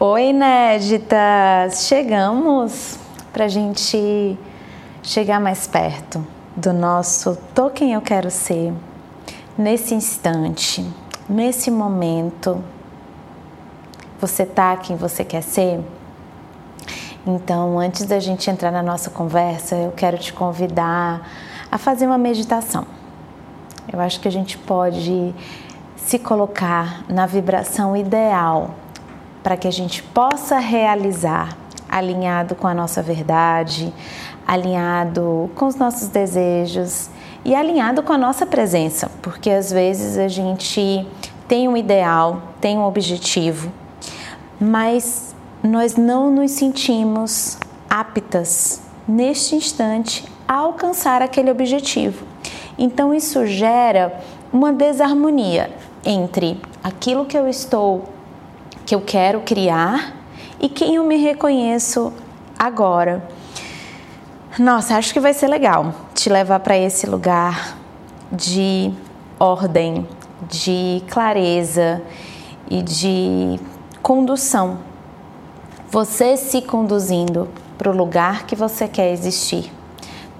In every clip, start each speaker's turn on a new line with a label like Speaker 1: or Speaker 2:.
Speaker 1: Oi, inéditas! Chegamos para a gente chegar mais perto do nosso Tô Quem Eu Quero Ser, nesse instante, nesse momento. Você tá quem você quer ser? Então, antes da gente entrar na nossa conversa, eu quero te convidar a fazer uma meditação. Eu acho que a gente pode se colocar na vibração ideal para que a gente possa realizar alinhado com a nossa verdade, alinhado com os nossos desejos e alinhado com a nossa presença, porque às vezes a gente tem um ideal, tem um objetivo, mas nós não nos sentimos aptas neste instante a alcançar aquele objetivo. Então isso gera uma desarmonia entre aquilo que eu estou que eu quero criar e quem eu me reconheço agora. Nossa, acho que vai ser legal te levar para esse lugar de ordem, de clareza e de condução. Você se conduzindo para o lugar que você quer existir.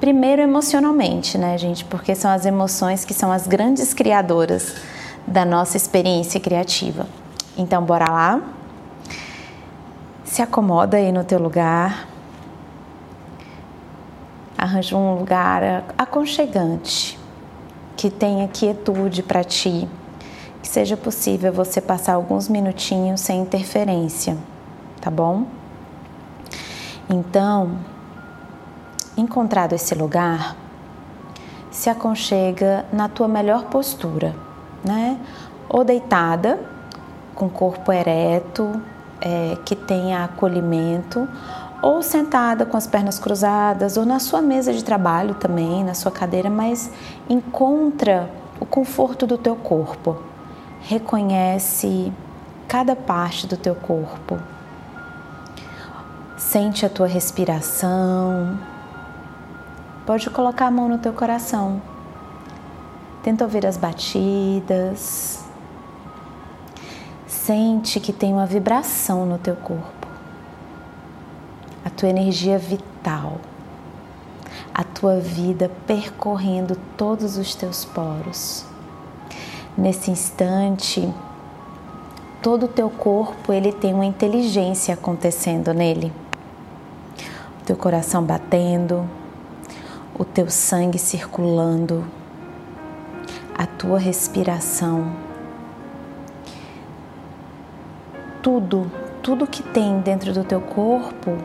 Speaker 1: Primeiro emocionalmente, né, gente? Porque são as emoções que são as grandes criadoras da nossa experiência criativa. Então, bora lá? Se acomoda aí no teu lugar. Arranja um lugar aconchegante, que tenha quietude para ti, que seja possível você passar alguns minutinhos sem interferência, tá bom? Então, encontrado esse lugar, se aconchega na tua melhor postura, né? Ou deitada, com corpo ereto, é, que tenha acolhimento, ou sentada com as pernas cruzadas, ou na sua mesa de trabalho também, na sua cadeira, mas encontra o conforto do teu corpo. Reconhece cada parte do teu corpo. Sente a tua respiração. Pode colocar a mão no teu coração. Tenta ouvir as batidas sente que tem uma vibração no teu corpo. A tua energia vital. A tua vida percorrendo todos os teus poros. Nesse instante, todo o teu corpo ele tem uma inteligência acontecendo nele. O teu coração batendo, o teu sangue circulando, a tua respiração tudo, tudo que tem dentro do teu corpo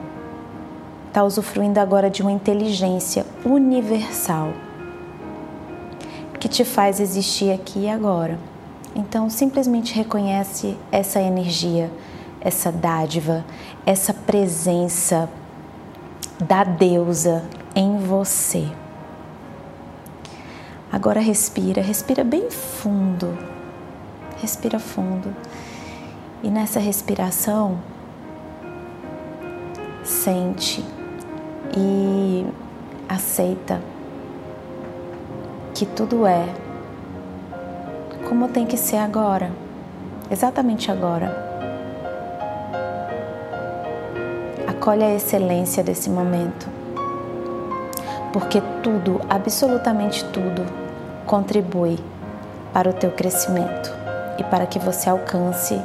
Speaker 1: está usufruindo agora de uma inteligência universal que te faz existir aqui e agora. Então, simplesmente reconhece essa energia, essa dádiva, essa presença da deusa em você. Agora respira, respira bem fundo. Respira fundo. E nessa respiração, sente e aceita que tudo é como tem que ser agora, exatamente agora. Acolhe a excelência desse momento, porque tudo, absolutamente tudo, contribui para o teu crescimento e para que você alcance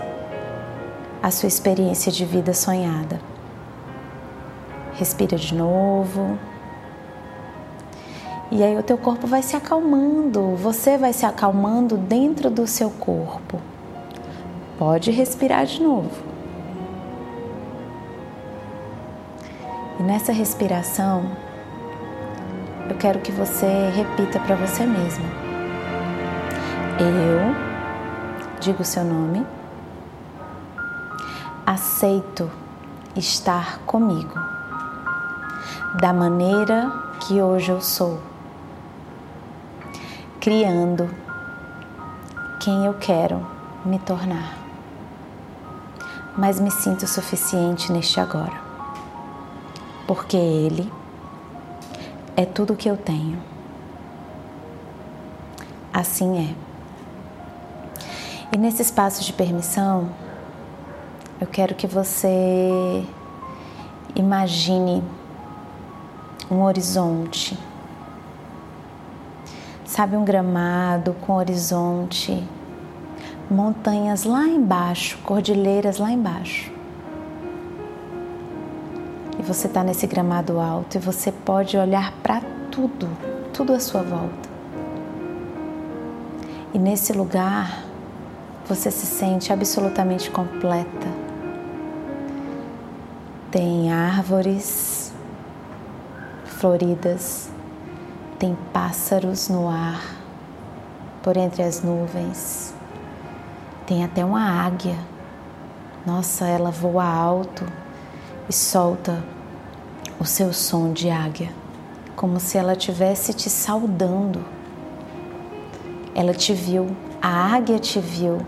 Speaker 1: a sua experiência de vida sonhada. Respira de novo. E aí o teu corpo vai se acalmando, você vai se acalmando dentro do seu corpo. Pode respirar de novo. E nessa respiração, eu quero que você repita para você mesmo. Eu digo o seu nome aceito estar comigo da maneira que hoje eu sou, criando quem eu quero me tornar. Mas me sinto suficiente neste agora, porque Ele é tudo que eu tenho. Assim é. E nesse espaço de permissão, eu quero que você imagine um horizonte. Sabe um gramado com horizonte, montanhas lá embaixo, cordilheiras lá embaixo. E você está nesse gramado alto e você pode olhar para tudo, tudo à sua volta. E nesse lugar você se sente absolutamente completa. Tem árvores floridas, tem pássaros no ar, por entre as nuvens, tem até uma águia. Nossa, ela voa alto e solta o seu som de águia, como se ela estivesse te saudando. Ela te viu, a águia te viu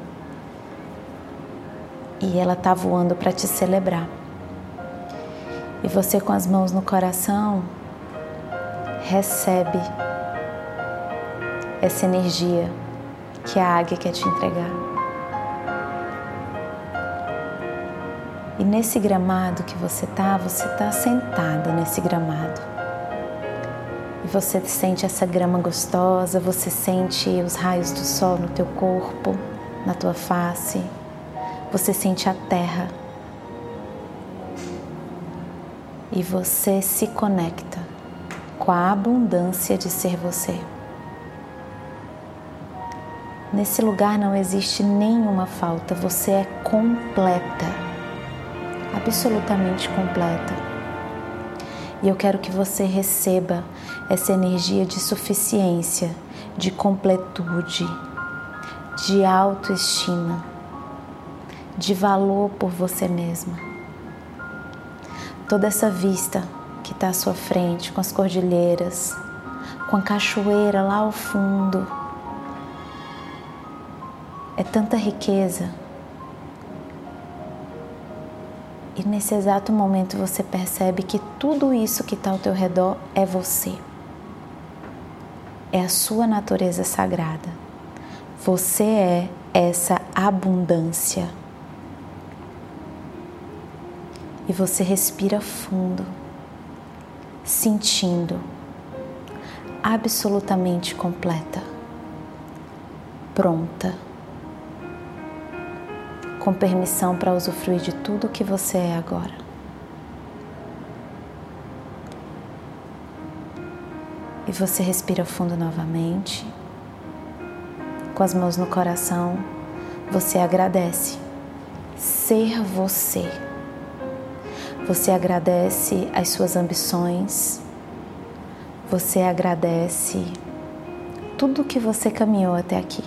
Speaker 1: e ela está voando para te celebrar. E você, com as mãos no coração, recebe essa energia que a águia quer te entregar. E nesse gramado que você está, você está sentada nesse gramado. E você sente essa grama gostosa, você sente os raios do sol no teu corpo, na tua face você sente a terra e você se conecta com a abundância de ser você. Nesse lugar não existe nenhuma falta, você é completa, absolutamente completa. E eu quero que você receba essa energia de suficiência, de completude, de autoestima de valor por você mesma. Toda essa vista que está à sua frente, com as cordilheiras, com a cachoeira lá ao fundo, é tanta riqueza. E nesse exato momento você percebe que tudo isso que está ao teu redor é você. É a sua natureza sagrada. Você é essa abundância e você respira fundo, sentindo absolutamente completa, pronta, com permissão para usufruir de tudo que você é agora. E você respira fundo novamente, com as mãos no coração, você agradece ser você você agradece as suas ambições, você agradece tudo que você caminhou até aqui.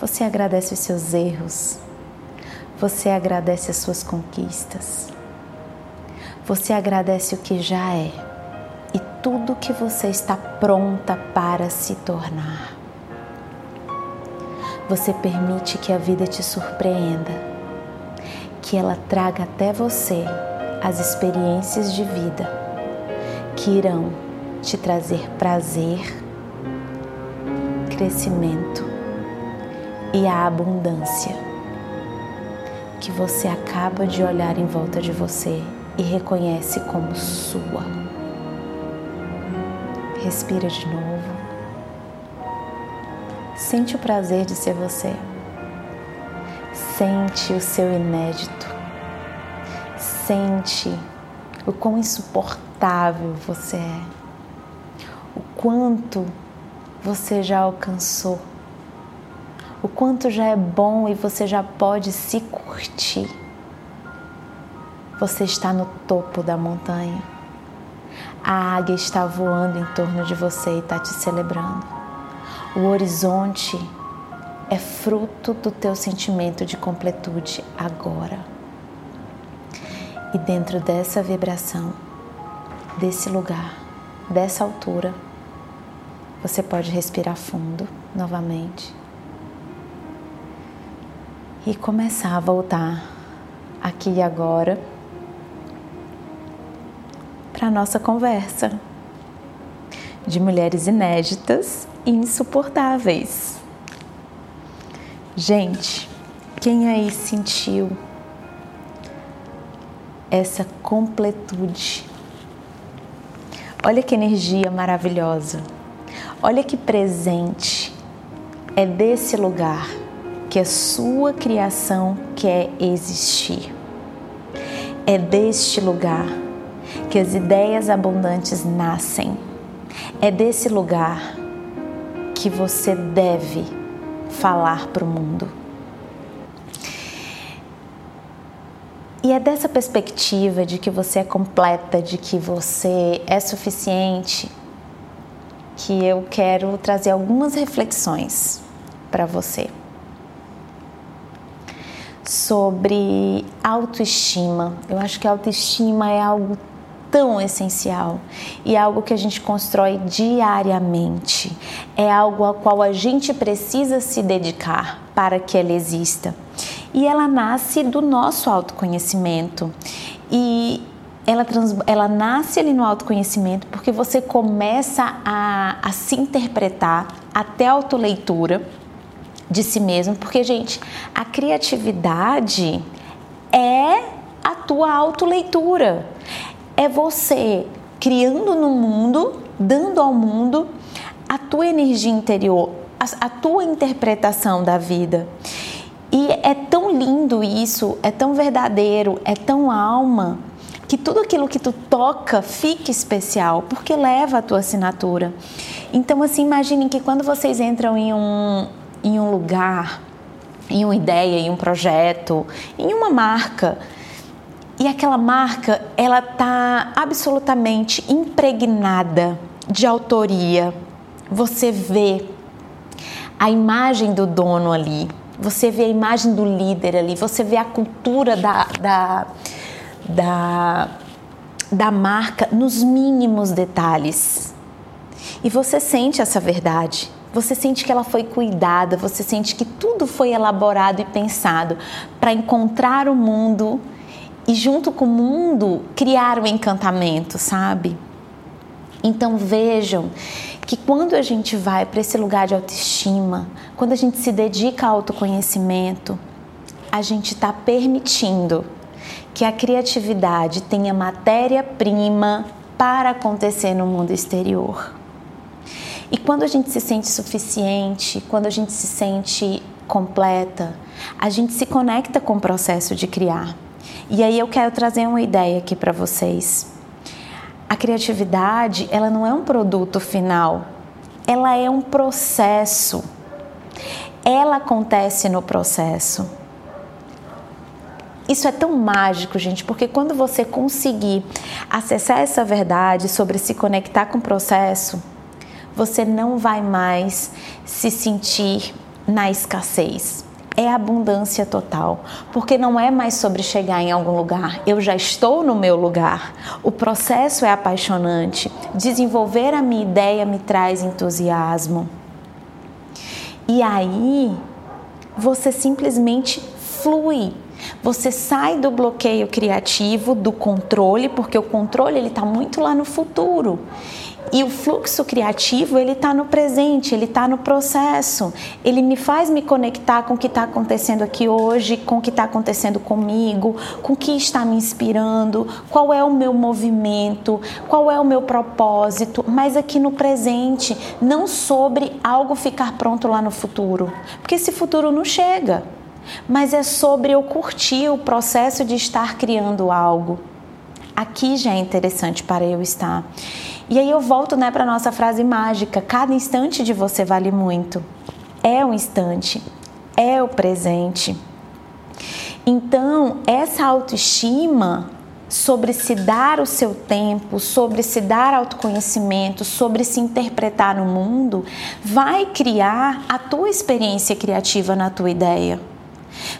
Speaker 1: Você agradece os seus erros, você agradece as suas conquistas, você agradece o que já é e tudo que você está pronta para se tornar. Você permite que a vida te surpreenda que ela traga até você as experiências de vida que irão te trazer prazer, crescimento e a abundância que você acaba de olhar em volta de você e reconhece como sua. Respira de novo. Sente o prazer de ser você. Sente o seu inédito. Sente o quão insuportável você é. O quanto você já alcançou. O quanto já é bom e você já pode se curtir. Você está no topo da montanha. A águia está voando em torno de você e está te celebrando. O horizonte é fruto do teu sentimento de completude agora. E dentro dessa vibração, desse lugar, dessa altura, você pode respirar fundo novamente e começar a voltar aqui e agora para a nossa conversa de mulheres inéditas e insuportáveis. Gente, quem aí sentiu essa completude. Olha que energia maravilhosa. Olha que presente. É desse lugar que a sua criação quer existir. É deste lugar que as ideias abundantes nascem. É desse lugar que você deve falar para o mundo. E é dessa perspectiva de que você é completa, de que você é suficiente, que eu quero trazer algumas reflexões para você sobre autoestima. Eu acho que autoestima é algo tão essencial e algo que a gente constrói diariamente. É algo ao qual a gente precisa se dedicar para que ela exista. E ela nasce do nosso autoconhecimento. E ela, trans, ela nasce ali no autoconhecimento porque você começa a, a se interpretar até a autoleitura de si mesmo, porque, gente, a criatividade é a tua autoleitura é você criando no mundo, dando ao mundo a tua energia interior, a, a tua interpretação da vida. E é tão lindo isso, é tão verdadeiro, é tão alma, que tudo aquilo que tu toca fique especial, porque leva a tua assinatura. Então, assim, imaginem que quando vocês entram em um, em um lugar, em uma ideia, em um projeto, em uma marca, e aquela marca, ela tá absolutamente impregnada de autoria. Você vê a imagem do dono ali, você vê a imagem do líder ali, você vê a cultura da, da, da, da marca nos mínimos detalhes. E você sente essa verdade. Você sente que ela foi cuidada, você sente que tudo foi elaborado e pensado para encontrar o mundo e junto com o mundo criar o encantamento, sabe? Então vejam que quando a gente vai para esse lugar de autoestima, quando a gente se dedica ao autoconhecimento, a gente está permitindo que a criatividade tenha matéria-prima para acontecer no mundo exterior. E quando a gente se sente suficiente, quando a gente se sente completa, a gente se conecta com o processo de criar. E aí eu quero trazer uma ideia aqui para vocês. A criatividade, ela não é um produto final, ela é um processo. Ela acontece no processo. Isso é tão mágico, gente, porque quando você conseguir acessar essa verdade sobre se conectar com o processo, você não vai mais se sentir na escassez é abundância total, porque não é mais sobre chegar em algum lugar, eu já estou no meu lugar. O processo é apaixonante, desenvolver a minha ideia me traz entusiasmo. E aí você simplesmente flui. Você sai do bloqueio criativo, do controle, porque o controle ele está muito lá no futuro. E o fluxo criativo, ele está no presente, ele está no processo. Ele me faz me conectar com o que está acontecendo aqui hoje, com o que está acontecendo comigo, com o que está me inspirando, qual é o meu movimento, qual é o meu propósito, mas aqui no presente, não sobre algo ficar pronto lá no futuro. Porque esse futuro não chega. Mas é sobre eu curtir o processo de estar criando algo. Aqui já é interessante para eu estar. E aí eu volto né, para a nossa frase mágica: cada instante de você vale muito. É o instante, é o presente. Então, essa autoestima sobre se dar o seu tempo, sobre se dar autoconhecimento, sobre se interpretar no mundo, vai criar a tua experiência criativa na tua ideia.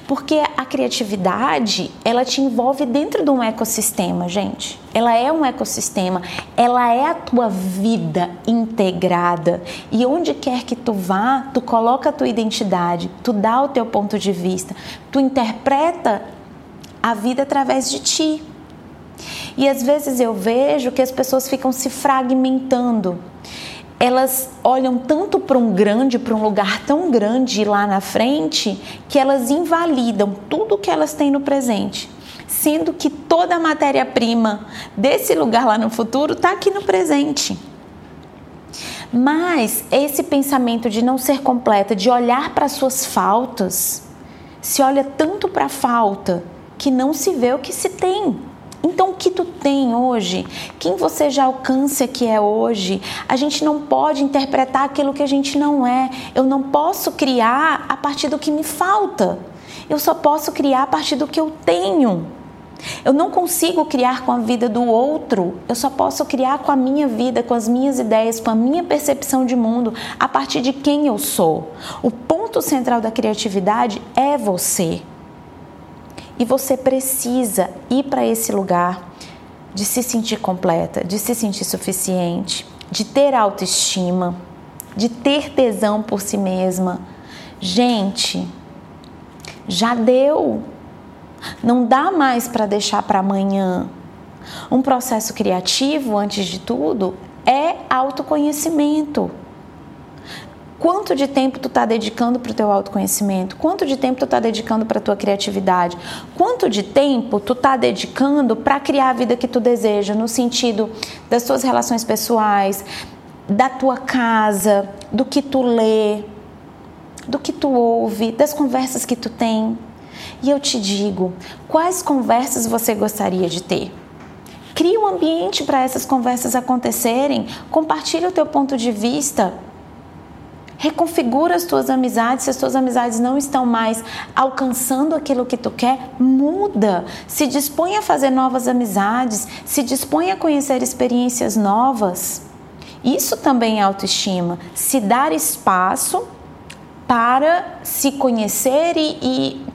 Speaker 1: Porque a criatividade, ela te envolve dentro de um ecossistema, gente. Ela é um ecossistema, ela é a tua vida integrada. E onde quer que tu vá, tu coloca a tua identidade, tu dá o teu ponto de vista, tu interpreta a vida através de ti. E às vezes eu vejo que as pessoas ficam se fragmentando elas olham tanto para um grande, para um lugar tão grande lá na frente, que elas invalidam tudo que elas têm no presente. sendo que toda a matéria-prima desse lugar lá no futuro está aqui no presente. Mas esse pensamento de não ser completa, de olhar para suas faltas, se olha tanto para a falta que não se vê o que se tem. Então, o que tu tem hoje, quem você já alcança que é hoje, a gente não pode interpretar aquilo que a gente não é. Eu não posso criar a partir do que me falta. Eu só posso criar a partir do que eu tenho. Eu não consigo criar com a vida do outro, eu só posso criar com a minha vida, com as minhas ideias, com a minha percepção de mundo, a partir de quem eu sou. O ponto central da criatividade é você. E você precisa ir para esse lugar de se sentir completa, de se sentir suficiente, de ter autoestima, de ter tesão por si mesma. Gente, já deu. Não dá mais para deixar para amanhã. Um processo criativo, antes de tudo, é autoconhecimento. Quanto de tempo tu está dedicando para o teu autoconhecimento? Quanto de tempo tu está dedicando para a tua criatividade? Quanto de tempo tu está dedicando para criar a vida que tu deseja, no sentido das tuas relações pessoais, da tua casa, do que tu lê, do que tu ouve, das conversas que tu tem? E eu te digo, quais conversas você gostaria de ter? Cria um ambiente para essas conversas acontecerem, compartilha o teu ponto de vista Reconfigura as tuas amizades. Se as tuas amizades não estão mais alcançando aquilo que tu quer, muda. Se dispõe a fazer novas amizades. Se dispõe a conhecer experiências novas. Isso também é autoestima. Se dar espaço para se conhecer e, e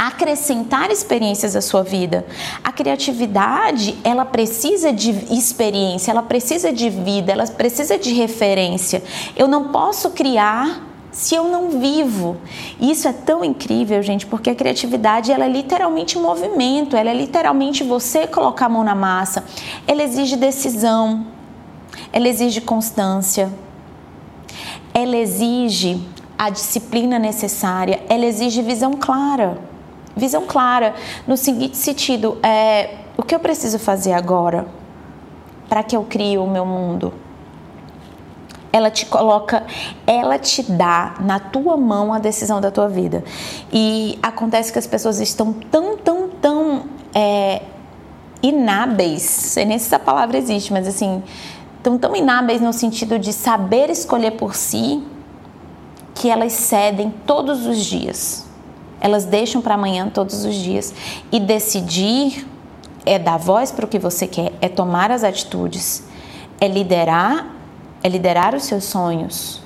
Speaker 1: acrescentar experiências à sua vida. A criatividade, ela precisa de experiência, ela precisa de vida, ela precisa de referência. Eu não posso criar se eu não vivo. Isso é tão incrível, gente, porque a criatividade ela é literalmente movimento, ela é literalmente você colocar a mão na massa. Ela exige decisão, ela exige constância, ela exige a disciplina necessária, ela exige visão clara visão clara no seguinte sentido: é, o que eu preciso fazer agora para que eu crie o meu mundo? Ela te coloca, ela te dá na tua mão a decisão da tua vida. E acontece que as pessoas estão tão, tão, tão é, inábeis, sei nem se essa palavra existe, mas assim, tão, tão inábeis no sentido de saber escolher por si, que elas cedem todos os dias elas deixam para amanhã todos os dias. E decidir é dar voz para o que você quer, é tomar as atitudes, é liderar, é liderar os seus sonhos.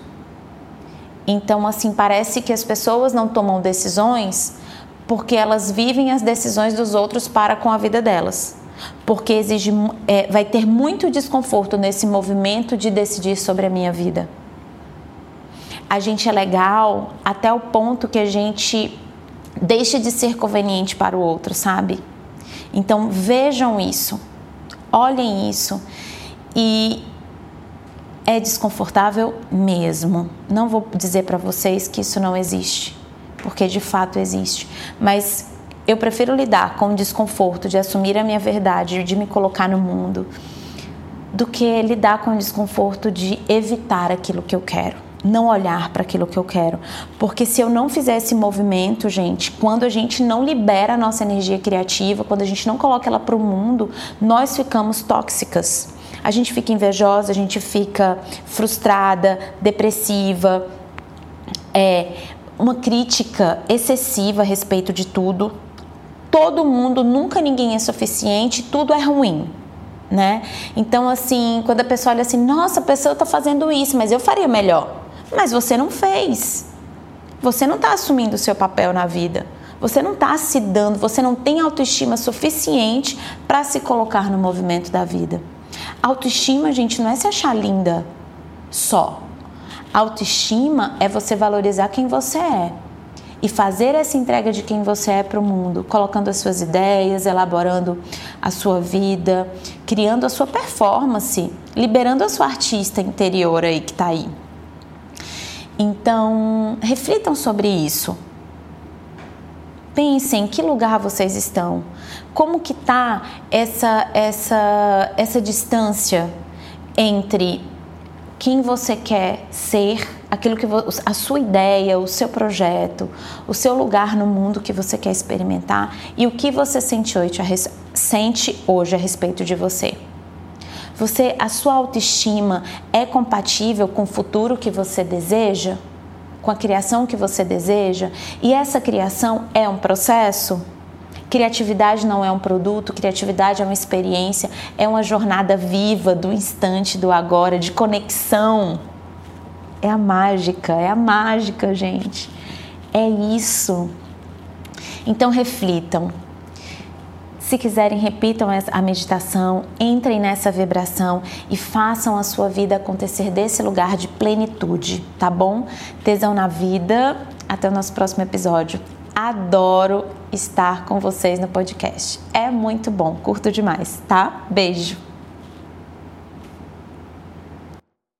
Speaker 1: Então, assim, parece que as pessoas não tomam decisões porque elas vivem as decisões dos outros para com a vida delas. Porque exige, é, vai ter muito desconforto nesse movimento de decidir sobre a minha vida. A gente é legal até o ponto que a gente deixe de ser conveniente para o outro, sabe? Então vejam isso, olhem isso e é desconfortável mesmo. Não vou dizer para vocês que isso não existe, porque de fato existe, mas eu prefiro lidar com o desconforto de assumir a minha verdade, de me colocar no mundo, do que lidar com o desconforto de evitar aquilo que eu quero não olhar para aquilo que eu quero. Porque se eu não fizer esse movimento, gente, quando a gente não libera a nossa energia criativa, quando a gente não coloca ela para o mundo, nós ficamos tóxicas. A gente fica invejosa, a gente fica frustrada, depressiva, é, uma crítica excessiva a respeito de tudo. Todo mundo, nunca ninguém é suficiente, tudo é ruim. Né? Então, assim, quando a pessoa olha assim, nossa, a pessoa está fazendo isso, mas eu faria melhor mas você não fez. Você não está assumindo o seu papel na vida. Você não está se dando, você não tem autoestima suficiente para se colocar no movimento da vida. Autoestima, gente, não é se achar linda só. Autoestima é você valorizar quem você é e fazer essa entrega de quem você é para o mundo, colocando as suas ideias, elaborando a sua vida, criando a sua performance, liberando a sua artista interior aí que está aí. Então, reflitam sobre isso. Pensem em que lugar vocês estão. Como que tá essa essa essa distância entre quem você quer ser, aquilo que a sua ideia, o seu projeto, o seu lugar no mundo que você quer experimentar e o que você sente hoje sente hoje a respeito de você. Você, a sua autoestima é compatível com o futuro que você deseja? Com a criação que você deseja? E essa criação é um processo? Criatividade não é um produto, criatividade é uma experiência, é uma jornada viva do instante, do agora, de conexão. É a mágica, é a mágica, gente. É isso. Então reflitam. Se quiserem, repitam a meditação, entrem nessa vibração e façam a sua vida acontecer desse lugar de plenitude, tá bom? Tesão na vida. Até o nosso próximo episódio. Adoro estar com vocês no podcast. É muito bom, curto demais, tá? Beijo!